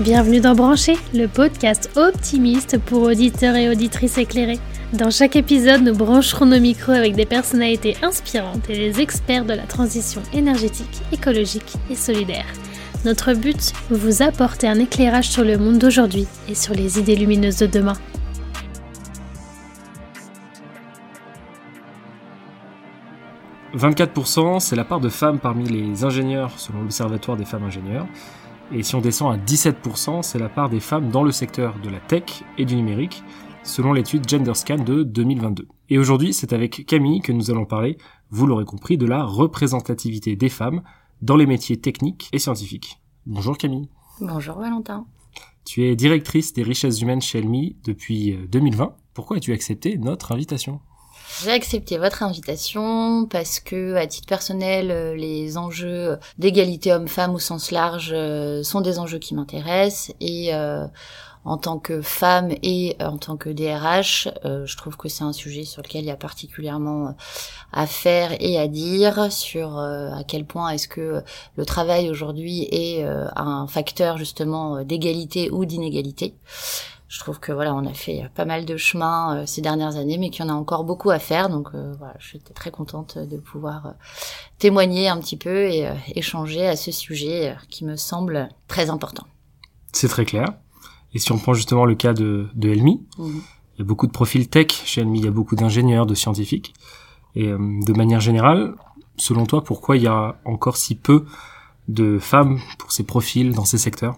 Bienvenue dans Brancher, le podcast optimiste pour auditeurs et auditrices éclairés. Dans chaque épisode, nous brancherons nos micros avec des personnalités inspirantes et des experts de la transition énergétique, écologique et solidaire. Notre but, vous apporter un éclairage sur le monde d'aujourd'hui et sur les idées lumineuses de demain. « 24%, c'est la part de femmes parmi les ingénieurs selon l'Observatoire des femmes ingénieurs. Et si on descend à 17%, c'est la part des femmes dans le secteur de la tech et du numérique, selon l'étude GenderScan de 2022. Et aujourd'hui, c'est avec Camille que nous allons parler, vous l'aurez compris, de la représentativité des femmes dans les métiers techniques et scientifiques. Bonjour Camille. Bonjour Valentin. Tu es directrice des richesses humaines chez Elmi depuis 2020. Euh, Pourquoi as-tu accepté notre invitation? J'ai accepté votre invitation parce que, à titre personnel, euh, les enjeux d'égalité homme-femme au sens large euh, sont des enjeux qui m'intéressent et euh, en tant que femme et en tant que DRH, je trouve que c'est un sujet sur lequel il y a particulièrement à faire et à dire sur à quel point est-ce que le travail aujourd'hui est un facteur justement d'égalité ou d'inégalité je trouve que voilà, on a fait pas mal de chemin euh, ces dernières années, mais qu'il y en a encore beaucoup à faire. Donc euh, voilà, j'étais très contente de pouvoir euh, témoigner un petit peu et échanger à ce sujet qui me semble très important. C'est très clair. Et si on prend justement le cas de, de Elmi, mhm. il y a beaucoup de profils tech chez Elmi, il y a beaucoup d'ingénieurs, de scientifiques. Et de manière générale, selon toi, pourquoi il y a encore si peu de femmes pour ces profils dans ces secteurs?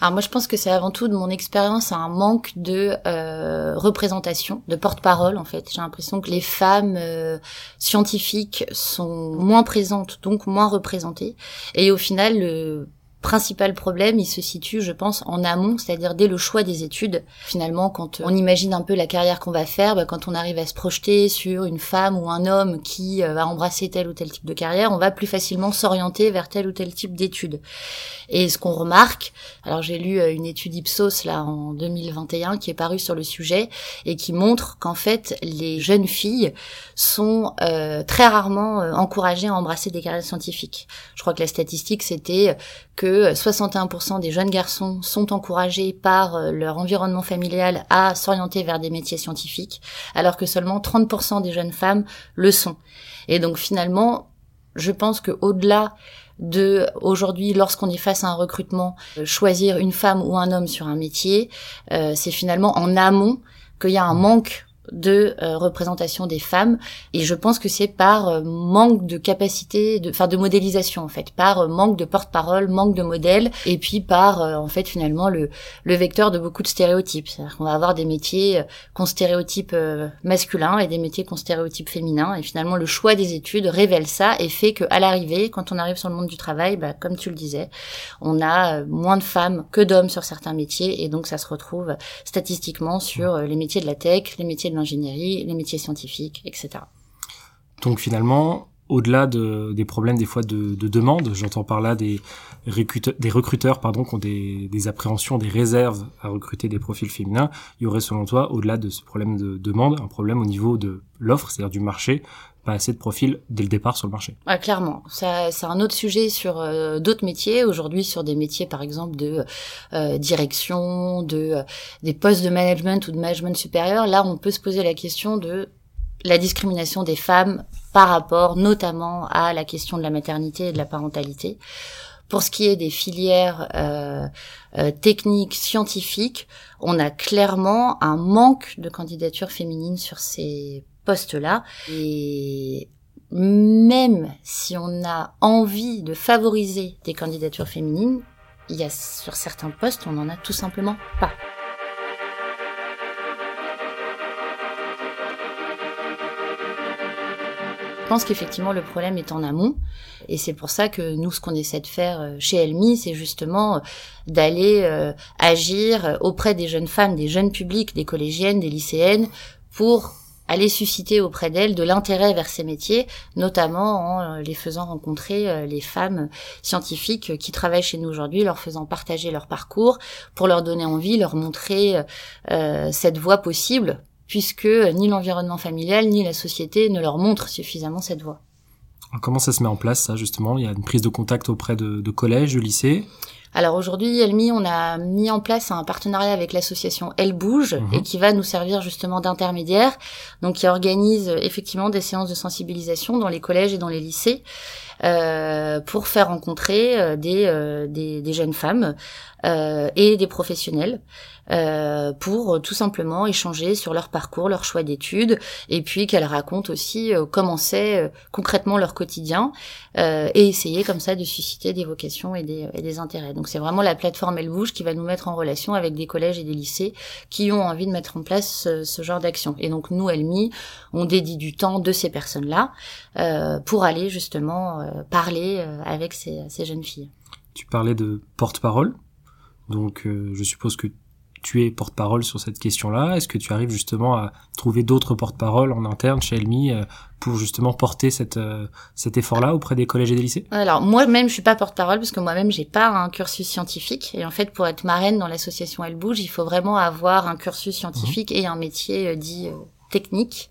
Alors moi je pense que c'est avant tout de mon expérience un manque de euh, représentation, de porte-parole en fait. J'ai l'impression que les femmes euh, scientifiques sont moins présentes, donc moins représentées. Et au final, le principal problème, il se situe, je pense, en amont, c'est-à-dire dès le choix des études. Finalement, quand on imagine un peu la carrière qu'on va faire, bah, quand on arrive à se projeter sur une femme ou un homme qui euh, va embrasser tel ou tel type de carrière, on va plus facilement s'orienter vers tel ou tel type d'études. Et ce qu'on remarque, alors j'ai lu euh, une étude Ipsos là en 2021 qui est parue sur le sujet et qui montre qu'en fait les jeunes filles sont euh, très rarement encouragées à embrasser des carrières scientifiques. Je crois que la statistique c'était que 61% des jeunes garçons sont encouragés par euh, leur environnement familial à s'orienter vers des métiers scientifiques, alors que seulement 30% des jeunes femmes le sont. Et donc finalement, je pense que au-delà de aujourd'hui, lorsqu'on est face à un recrutement, euh, choisir une femme ou un homme sur un métier, euh, c'est finalement en amont qu'il y a un manque de euh, représentation des femmes. Et je pense que c'est par euh, manque de capacité de enfin de modélisation en fait. Par euh, manque de porte-parole manque de modèle et puis par en fait finalement le le vecteur de beaucoup de stéréotypes. C'est-à-dire qu'on va avoir des métiers qu'on stéréotype masculin et des métiers qu'on stéréotype féminin et finalement le choix des études révèle ça et fait que à l'arrivée quand on arrive sur le monde du travail bah, comme tu le disais on a moins de femmes que d'hommes sur certains métiers. Et donc ça se retrouve statistiquement sur les métiers de la tech les métiers de l'ingénierie, les métiers scientifiques, etc. Donc finalement, au-delà de, des problèmes des fois de, de demande, j'entends par là des recruteurs, qui ont des, des, appréhensions, des réserves à recruter des profils féminins, il y aurait selon toi, au-delà de ce problème de demande, un problème au niveau de l'offre, c'est-à-dire du marché, pas assez de profils dès le départ sur le marché. Ah, clairement, ça, c'est un autre sujet sur euh, d'autres métiers. Aujourd'hui, sur des métiers, par exemple, de euh, direction, de euh, des postes de management ou de management supérieur, là, on peut se poser la question de la discrimination des femmes par rapport notamment à la question de la maternité et de la parentalité. Pour ce qui est des filières euh, euh, techniques, scientifiques, on a clairement un manque de candidatures féminines sur ces postes-là. Et même si on a envie de favoriser des candidatures féminines, il y a sur certains postes, on n'en a tout simplement pas. Je pense qu'effectivement le problème est en amont et c'est pour ça que nous ce qu'on essaie de faire euh, chez Elmi c'est justement euh, d'aller euh, agir auprès des jeunes femmes, des jeunes publics, des collégiennes, des lycéennes pour aller susciter auprès d'elles de l'intérêt vers ces métiers, notamment en les faisant rencontrer les femmes scientifiques qui travaillent chez nous aujourd'hui, leur faisant partager leur parcours, pour leur donner envie, leur montrer cette voie possible puisque ni l'environnement familial ni la société ne leur montrent suffisamment cette voie. comment ça se met en place, ça, justement? Il y a une prise de contact auprès de collèges, de lycées? Alors aujourd'hui, Elmi, on a mis en place un partenariat avec l'association Elle Bouge Mhm. et qui va nous servir justement d'intermédiaire, donc qui organise effectivement des séances de sensibilisation dans les collèges et dans les lycées euh, pour faire rencontrer euh, des, euh, des, des jeunes femmes et des professionnels pour tout simplement échanger sur leur parcours, leur choix d'études, et puis qu'elles racontent aussi comment c'est concrètement leur quotidien, et essayer comme ça de susciter des vocations et des, et des intérêts. Donc c'est vraiment la plateforme Elle Bouge qui va nous mettre en relation avec des collèges et des lycées qui ont envie de mettre en place ce, ce genre d'action. Et donc nous, Elmi, on dédie du temps de ces personnes-là pour aller justement parler euh, avec ces, ces jeunes filles. Tu parlais de porte-parole, donc euh, je suppose que tu es porte-parole sur cette question-là. Est-ce que tu arrives justement à trouver d'autres porte-paroles en interne chez Elmi euh, pour justement porter cette, euh, cet effort-là auprès des collèges et des lycées? Alors moi-même, je suis pas porte-parole parce que moi-même, j'ai pas un cursus scientifique. Et en fait, pour être marraine dans l'association Elle Bouge, il faut vraiment avoir un cursus scientifique et un métier euh, dit euh, technique.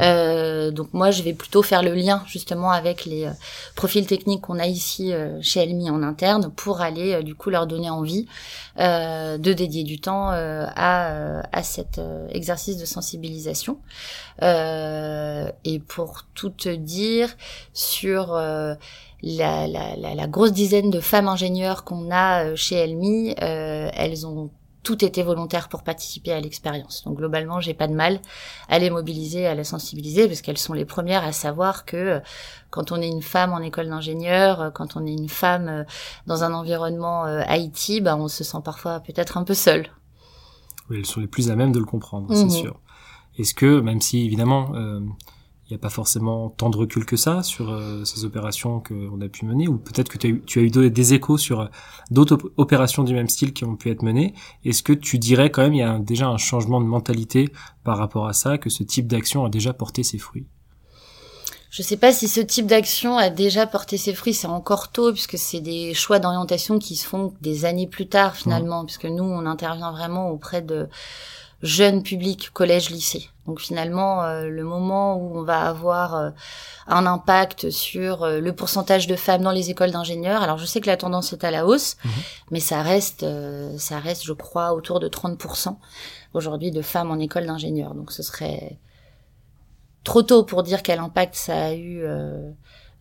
Euh, donc moi, je vais plutôt faire le lien justement avec les euh, profils techniques qu'on a ici euh, chez Elmi en interne pour aller euh, du coup leur donner envie de dédier du temps à, à cet exercice de sensibilisation. Et pour tout te dire sur la, grosse dizaine de femmes ingénieures qu'on a chez Elmi, elles ont toutes été volontaires pour participer à l'expérience. Donc globalement, j'ai pas de mal à les mobiliser, à les sensibiliser, parce qu'elles sont les premières à savoir que euh, quand on est une femme en école d'ingénieur, euh, quand on est une femme euh, dans un environnement IT, bah, on se sent parfois peut-être un peu seule. Oui, elles sont les plus à même de le comprendre, Mhm. c'est sûr. Est-ce que, même si évidemment euh, il n'y a pas forcément tant de recul que ça sur euh, ces opérations qu'on a pu mener, ou peut-être que tu as eu, tu as eu de- des échos sur euh, d'autres op- opérations du même style qui ont pu être menées, est-ce que tu dirais quand même il y a un- déjà un changement de mentalité par rapport à ça, que ce type d'action a déjà porté ses fruits? Je sais pas si ce type d'action a déjà porté ses fruits, c'est encore tôt puisque c'est des choix d'orientation qui se font des années plus tard finalement, puisque nous on intervient vraiment auprès de jeunes publics, collège, lycée. Donc finalement, euh, le moment où on va avoir euh, un impact sur euh, le pourcentage de femmes dans les écoles d'ingénieurs, alors je sais que la tendance est à la hausse, Mhm. mais ça reste, euh, ça reste, je crois, autour de 30% aujourd'hui de femmes en école d'ingénieurs. Donc ce serait trop tôt pour dire quel impact ça a eu euh,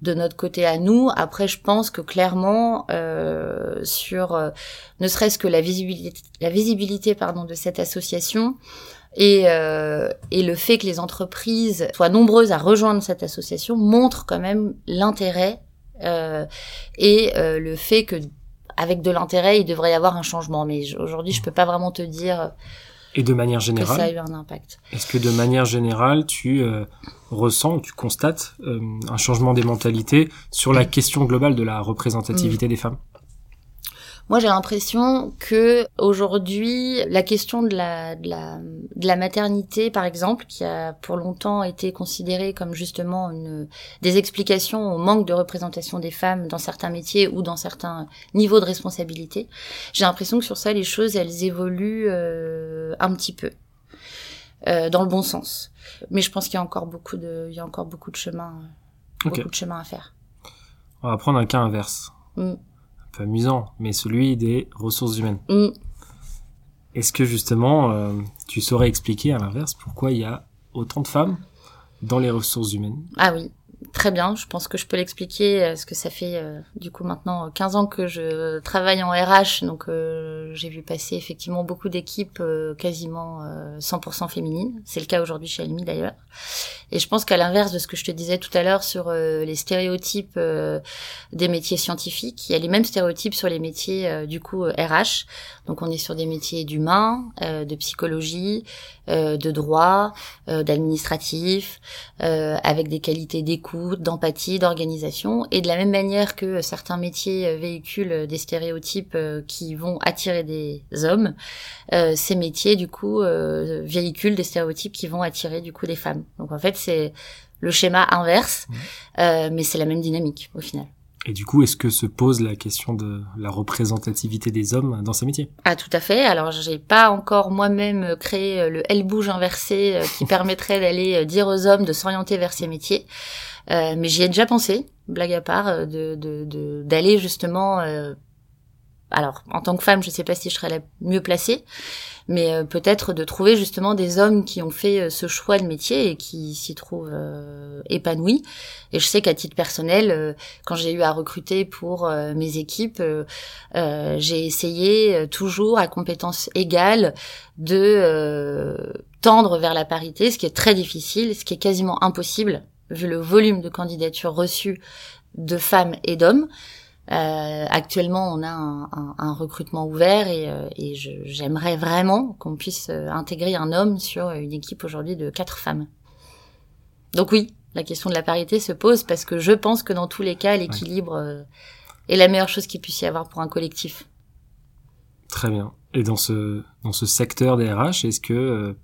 de notre côté à nous. Après, je pense que clairement, euh, sur euh, ne serait-ce que la visibilité, de cette association et, euh, et le fait que les entreprises soient nombreuses à rejoindre cette association montre quand même l'intérêt et le fait que avec de l'intérêt, il devrait y avoir un changement. Mais aujourd'hui, je peux pas vraiment te dire Et de manière que ça a générale, eu un impact. est-ce que de manière générale, tu euh, ressens, tu constates euh, un changement des mentalités sur la question globale de la représentativité des femmes? Moi, j'ai l'impression que aujourd'hui, la question de la, de la de la maternité, par exemple, qui a pour longtemps été considérée comme justement une des explications au manque de représentation des femmes dans certains métiers ou dans certains niveaux de responsabilité, j'ai l'impression que sur ça, les choses, elles évoluent euh, un petit peu euh, dans le bon sens. Mais je pense qu'il y a encore beaucoup de, il y a encore beaucoup de chemin, beaucoup de chemin à faire. On va prendre un cas inverse. Mm. Peu amusant, mais celui des ressources humaines. Mm. Est-ce que justement, euh, tu saurais expliquer à l'inverse pourquoi il y a autant de femmes dans les ressources humaines? Ah oui, très bien. Je pense que je peux l'expliquer euh, parce que ça fait euh, du coup maintenant euh, 15 ans que je travaille en RH, donc euh, j'ai vu passer effectivement beaucoup d'équipes euh, quasiment euh, 100% féminines. C'est le cas aujourd'hui chez Almi d'ailleurs. Et je pense qu'à l'inverse de ce que je te disais tout à l'heure sur euh, les stéréotypes euh, des métiers scientifiques, il y a les mêmes stéréotypes sur les métiers euh, du coup euh, RH. Donc on est sur des métiers d'humain, euh, de psychologie, euh, de droit, euh, d'administratif, euh, avec des qualités d'écoute, d'empathie, d'organisation. Et de la même manière que certains métiers euh, véhiculent des stéréotypes euh, qui vont attirer des hommes, euh, ces métiers du coup euh, véhiculent des stéréotypes qui vont attirer du coup des femmes. Donc en fait c'est le schéma inverse, euh, mais c'est la même dynamique au final. Et du coup, est-ce que se pose la question de la représentativité des hommes dans ces métiers? Ah tout à fait. Alors j'ai pas encore moi-même créé euh, le L bouge inversé euh, qui permettrait d'aller euh, dire aux hommes de s'orienter vers ces métiers, Euh, mais j'y ai déjà pensé, blague à part, de de- de- d'aller justement euh, alors en tant que femme, je sais pas si je serais la mieux placée, mais euh, peut-être de trouver justement des hommes qui ont fait euh, ce choix de métier et qui s'y trouvent euh, épanouis. Et je sais qu'à titre personnel, quand j'ai eu à recruter pour mes équipes, j'ai essayé toujours à compétences égales de tendre vers la parité, ce qui est très difficile, ce qui est quasiment impossible vu le volume de candidatures reçues de femmes et d'hommes. Euh, actuellement, on a un, un, recrutement ouvert et, euh, et j'aimerais vraiment qu'on puisse euh, intégrer un homme sur une équipe aujourd'hui de quatre femmes. Donc oui, la question de la parité se pose parce que je pense que dans tous les cas, l'équilibre est la meilleure chose qu'il puisse y avoir pour un collectif. Très bien. Et dans ce dans ce secteur des RH, est-ce que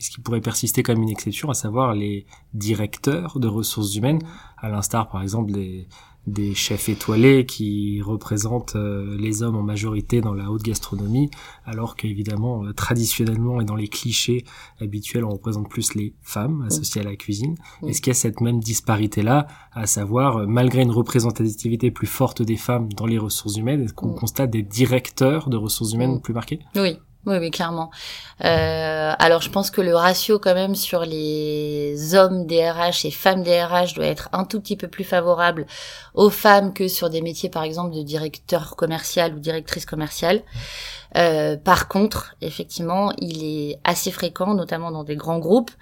est-ce qu'il pourrait persister comme une exception, à savoir les directeurs de ressources humaines, à l'instar par exemple des des chefs étoilés qui représentent euh, les hommes en majorité dans la haute gastronomie, alors qu'évidemment, euh, traditionnellement et dans les clichés habituels, on représente plus les femmes associées à la cuisine. Est-ce qu'il y a cette même disparité-là, à savoir, euh, malgré une représentativité plus forte des femmes dans les ressources humaines, est-ce qu'on constate des directeurs de ressources humaines plus marqués? Oui, oui, oui, clairement. Euh, alors, je pense que le ratio quand même sur les hommes DRH et femmes DRH doit être un tout petit peu plus favorable aux femmes que sur des métiers, par exemple, de directeur commercial ou directrice commerciale. Euh, par contre, effectivement, il est assez fréquent, notamment dans des grands groupes,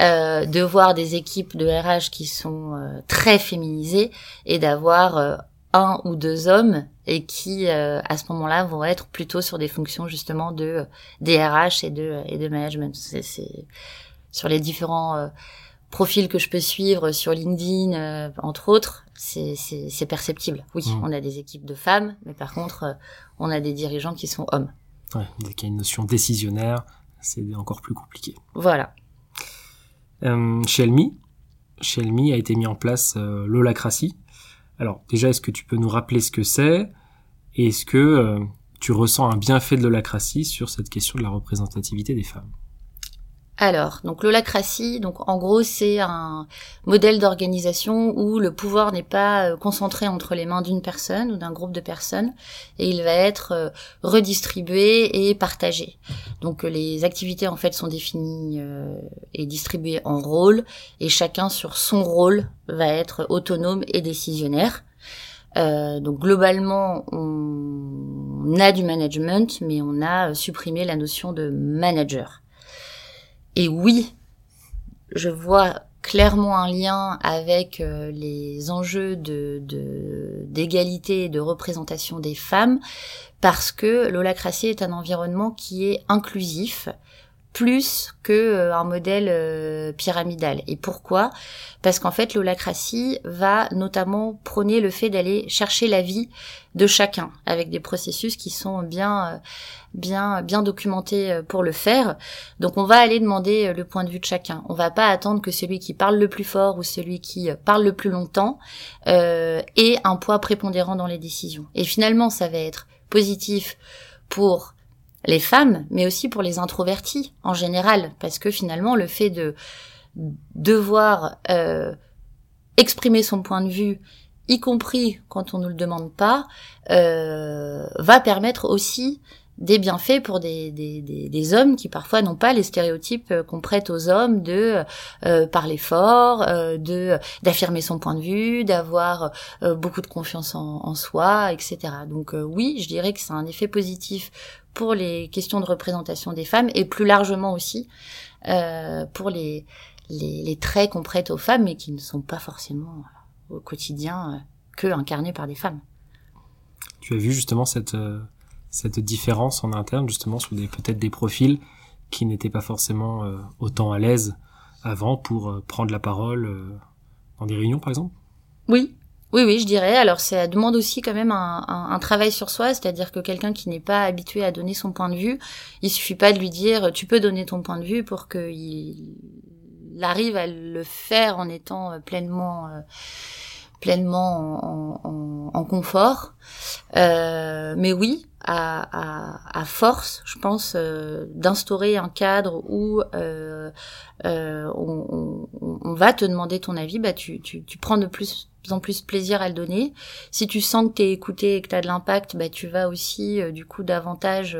euh, de voir des équipes de RH qui sont euh, très féminisées et d'avoir euh, un ou deux hommes et qui euh, à ce moment-là vont être plutôt sur des fonctions justement de DRH et de et de management. C'est sur les différents euh, profils que je peux suivre sur LinkedIn euh, entre autres, c'est c'est perceptible. Oui, mmh. on a des équipes de femmes, mais par contre on a des dirigeants qui sont hommes. Ouais, dès qu'il y a une notion décisionnaire, c'est encore plus compliqué. Voilà. chez Elmi, chez Elmi a été mis en place l'holacratie alors déjà, est-ce que tu peux nous rappeler ce que c'est et est-ce que euh, tu ressens un bienfait de l'holacratie sur cette question de la représentativité des femmes? Alors, donc l'holacratie, donc en gros, c'est un modèle d'organisation où le pouvoir n'est pas euh, concentré entre les mains d'une personne ou d'un groupe de personnes, et il va être euh, redistribué et partagé. Donc les activités en fait sont définies euh, et distribuées en rôles, et chacun sur son rôle va être autonome et décisionnaire. donc globalement, on a du management, mais on a supprimé la notion de manager. Et oui, je vois clairement un lien avec euh, les enjeux de d'égalité et de représentation des femmes parce que l'holacratie est un environnement qui est inclusif plus que euh, un modèle euh, pyramidal. Et pourquoi? Parce qu'en fait, l'holacratie va notamment prôner le fait d'aller chercher la vie de chacun avec des processus qui sont bien bien bien documenté euh, pour le faire. Donc on va aller demander euh, le point de vue de chacun. On va pas attendre que celui qui parle le plus fort ou celui qui euh, parle le plus longtemps euh, ait un poids prépondérant dans les décisions. Et finalement, ça va être positif pour les femmes, mais aussi pour les introvertis en général, parce que finalement, le fait de devoir euh, exprimer son point de vue y compris quand on ne le demande pas, euh, va permettre aussi des bienfaits pour des, des, des, hommes qui parfois n'ont pas les stéréotypes euh, qu'on prête aux hommes de euh, parler fort, de d'affirmer son point de vue, d'avoir beaucoup de confiance en soi, etc. Donc oui, je dirais que c'est un effet positif pour les questions de représentation des femmes et plus largement aussi pour les, les, les traits qu'on prête aux femmes mais qui ne sont pas forcément au quotidien que incarnés par des femmes. Tu as vu justement cette cette différence en interne justement sur des peut-être des profils qui n'étaient pas forcément euh, autant à l'aise avant pour euh, prendre la parole euh, dans des réunions par exemple? Oui, oui, oui, je dirais. Alors, ça demande aussi quand même un, travail sur soi, c'est-à-dire que quelqu'un qui n'est pas habitué à donner son point de vue, il suffit pas de lui dire tu peux donner ton point de vue pour qu'il arrive à le faire en étant pleinement pleinement en, en, en confort. Euh, mais oui, à, force, je pense, euh, d'instaurer un cadre où euh, euh, on, va te demander ton avis, bah tu, tu, tu prends de plus en plus plaisir à le donner. Si tu sens que tu es écouté et que tu as de l'impact, bah tu vas aussi du coup davantage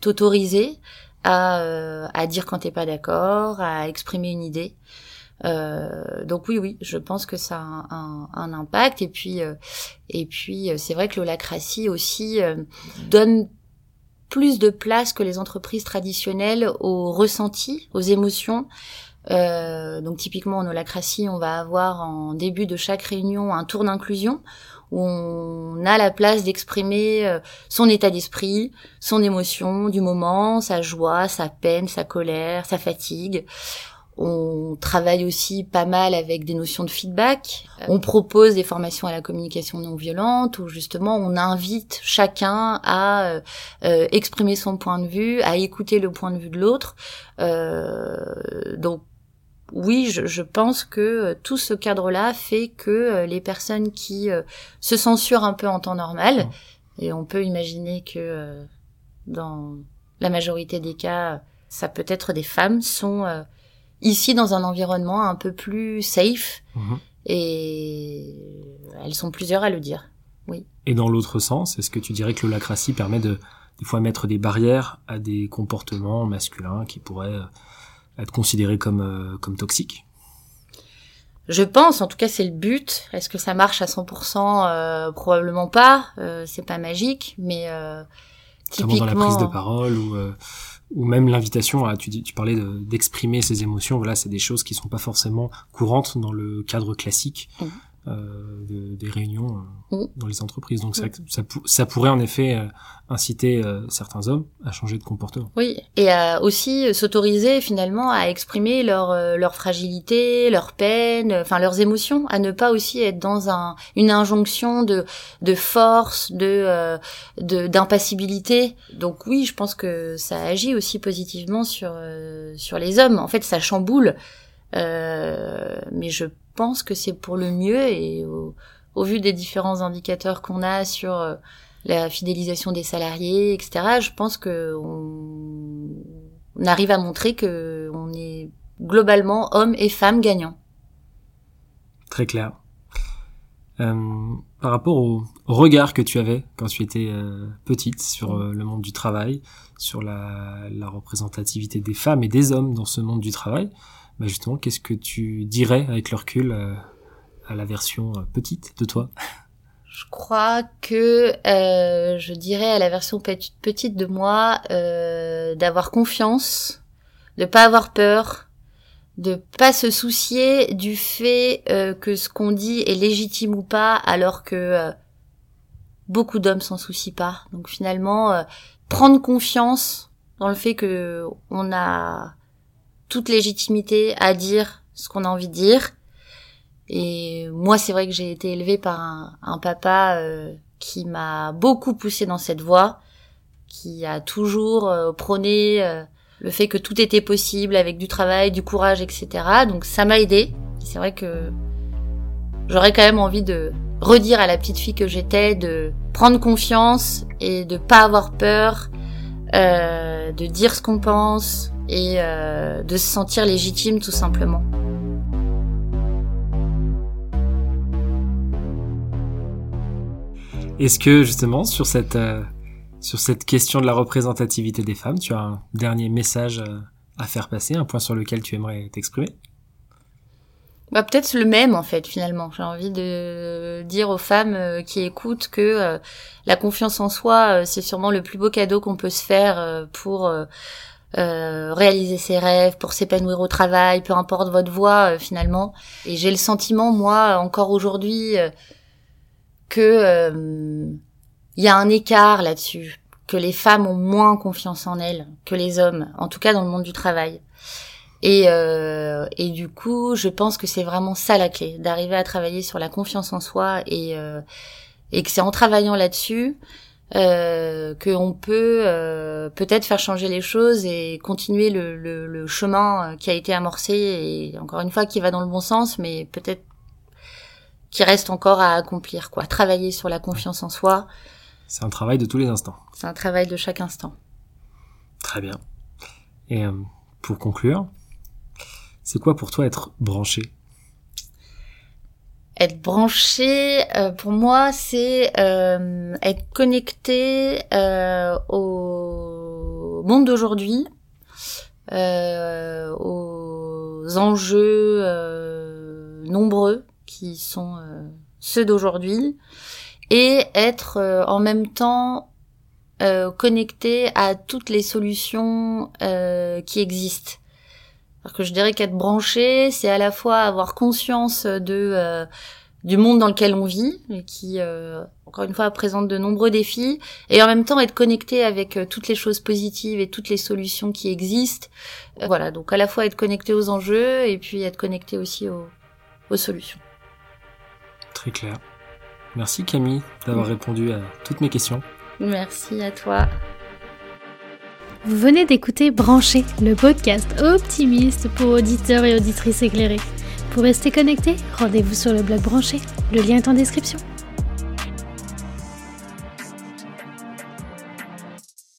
t'autoriser à, à dire quand t'es pas d'accord, à exprimer une idée. Euh, donc oui, oui, je pense que ça a un, impact. Et puis, euh, et puis, euh, c'est vrai que l'holacratie aussi donne plus de place que les entreprises traditionnelles aux ressentis, aux émotions. Euh, donc typiquement en holacratie, on va avoir en début de chaque réunion un tour d'inclusion où on a la place d'exprimer son état d'esprit, son émotion du moment, sa joie, sa peine, sa colère, sa fatigue. On travaille aussi pas mal avec des notions de feedback. On propose des formations à la communication non violente où justement on invite chacun à euh, euh, exprimer son point de vue, à écouter le point de vue de l'autre. Euh, donc oui, je, je, pense que tout ce cadre-là fait que les personnes qui se censurent un peu en temps normal, et on peut imaginer que dans la majorité des cas, ça peut être des femmes, sont ici dans un environnement un peu plus safe. Mhm. Et elles sont plusieurs à le dire. Oui. Et dans l'autre sens, est-ce que tu dirais que l'holacratie permet de des fois mettre des barrières à des comportements masculins qui pourraient euh, être considérés comme euh, comme toxiques? Je pense, en tout cas c'est le but. Est-ce que ça marche à 100% euh, Probablement pas. Euh, c'est pas magique, mais typiquement dans la prise de parole ou ou même l'invitation à tu, parlais d'exprimer ses émotions voilà c'est des choses qui sont pas forcément courantes dans le cadre classique mmh. Euh, de, des réunions euh, mmh. dans les entreprises donc ça, ça, ça, pourrait en effet euh, inciter euh, certains hommes à changer de comportement. Oui, et à aussi s'autoriser finalement à exprimer leur euh, leur fragilité, leur peine, enfin leurs émotions, à ne pas aussi être dans un une injonction de de force, de euh, de d'impassibilité. Donc oui, je pense que ça agit aussi positivement sur sur les hommes. En fait, ça chamboule, mais je pense que c'est pour le mieux et au, vu des différents indicateurs qu'on a sur la fidélisation des salariés, etc. Je pense que on, arrive à montrer que on est globalement hommes et femmes gagnants. Très clair. Euh, par rapport au regard que tu avais quand tu étais euh, petite sur euh, le monde du travail, sur la, représentativité des femmes et des hommes dans ce monde du travail, bah justement, qu'est-ce que tu dirais avec le recul à la version petite de toi? Je crois que euh, je dirais à la version petite de moi euh, d'avoir confiance, de pas avoir peur, de pas se soucier du fait euh, que ce qu'on dit est légitime ou pas, alors que euh, beaucoup d'hommes s'en soucient pas. Donc finalement, euh, prendre confiance dans le fait que on a toute légitimité à dire ce qu'on a envie de dire et moi, c'est vrai que j'ai été élevée par un, papa euh, qui m'a beaucoup poussée dans cette voie, qui a toujours euh, prôné euh, le fait que tout était possible avec du travail, du courage, etc. Donc ça m'a aidée. C'est vrai que j'aurais quand même envie de redire à la petite fille que j'étais de prendre confiance et de pas avoir peur, de dire ce qu'on pense et de se sentir légitime tout simplement. Est-ce que justement sur cette euh, sur cette question de la représentativité des femmes, tu as un dernier message euh, à faire passer, un point sur lequel tu aimerais t'exprimer? Bah, peut-être le même en fait finalement. J'ai envie de dire aux femmes euh, qui écoutent que la confiance en soi, c'est sûrement le plus beau cadeau qu'on peut se faire pour réaliser ses rêves, pour s'épanouir au travail, peu importe votre voie finalement. Et j'ai le sentiment, moi, encore aujourd'hui, que il euh, y a un écart là-dessus, que les femmes ont moins confiance en elles que les hommes, en tout cas dans le monde du travail. Et, euh, et du coup, je pense que c'est vraiment ça la clé, d'arriver à travailler sur la confiance en soi et, euh, et que c'est en travaillant là-dessus euh, qu'on peut euh, peut-être faire changer les choses et continuer le, le, le, chemin qui a été amorcé et encore une fois qui va dans le bon sens, mais peut-être qui reste encore à accomplir, quoi. Travailler sur la confiance en soi, C'est un travail de tous les instants. C'est un travail de chaque instant. Très bien. Et euh, pour conclure, c'est quoi pour toi être branché? Être branché, euh, pour moi, c'est euh, être connecté euh, au monde d'aujourd'hui, euh, aux enjeux euh, nombreux qui sont euh, ceux d'aujourd'hui, et être en même temps connecté à toutes les solutions qui existent. Alors que je dirais qu'être branché, c'est à la fois avoir conscience de euh, du monde dans lequel on vit, et qui euh, encore une fois présente de nombreux défis, et en même temps être connecté avec euh, toutes les choses positives et toutes les solutions qui existent. Euh, voilà, donc à la fois être connecté aux enjeux et puis être connecté aussi aux, aux solutions. Très clair. Merci Camille d'avoir répondu à toutes mes questions. Merci à toi. Vous venez d'écouter Brancher, le podcast optimiste pour auditeurs et auditrices éclairés. Pour rester connecté, rendez-vous sur le blog Brancher. Le lien est en description.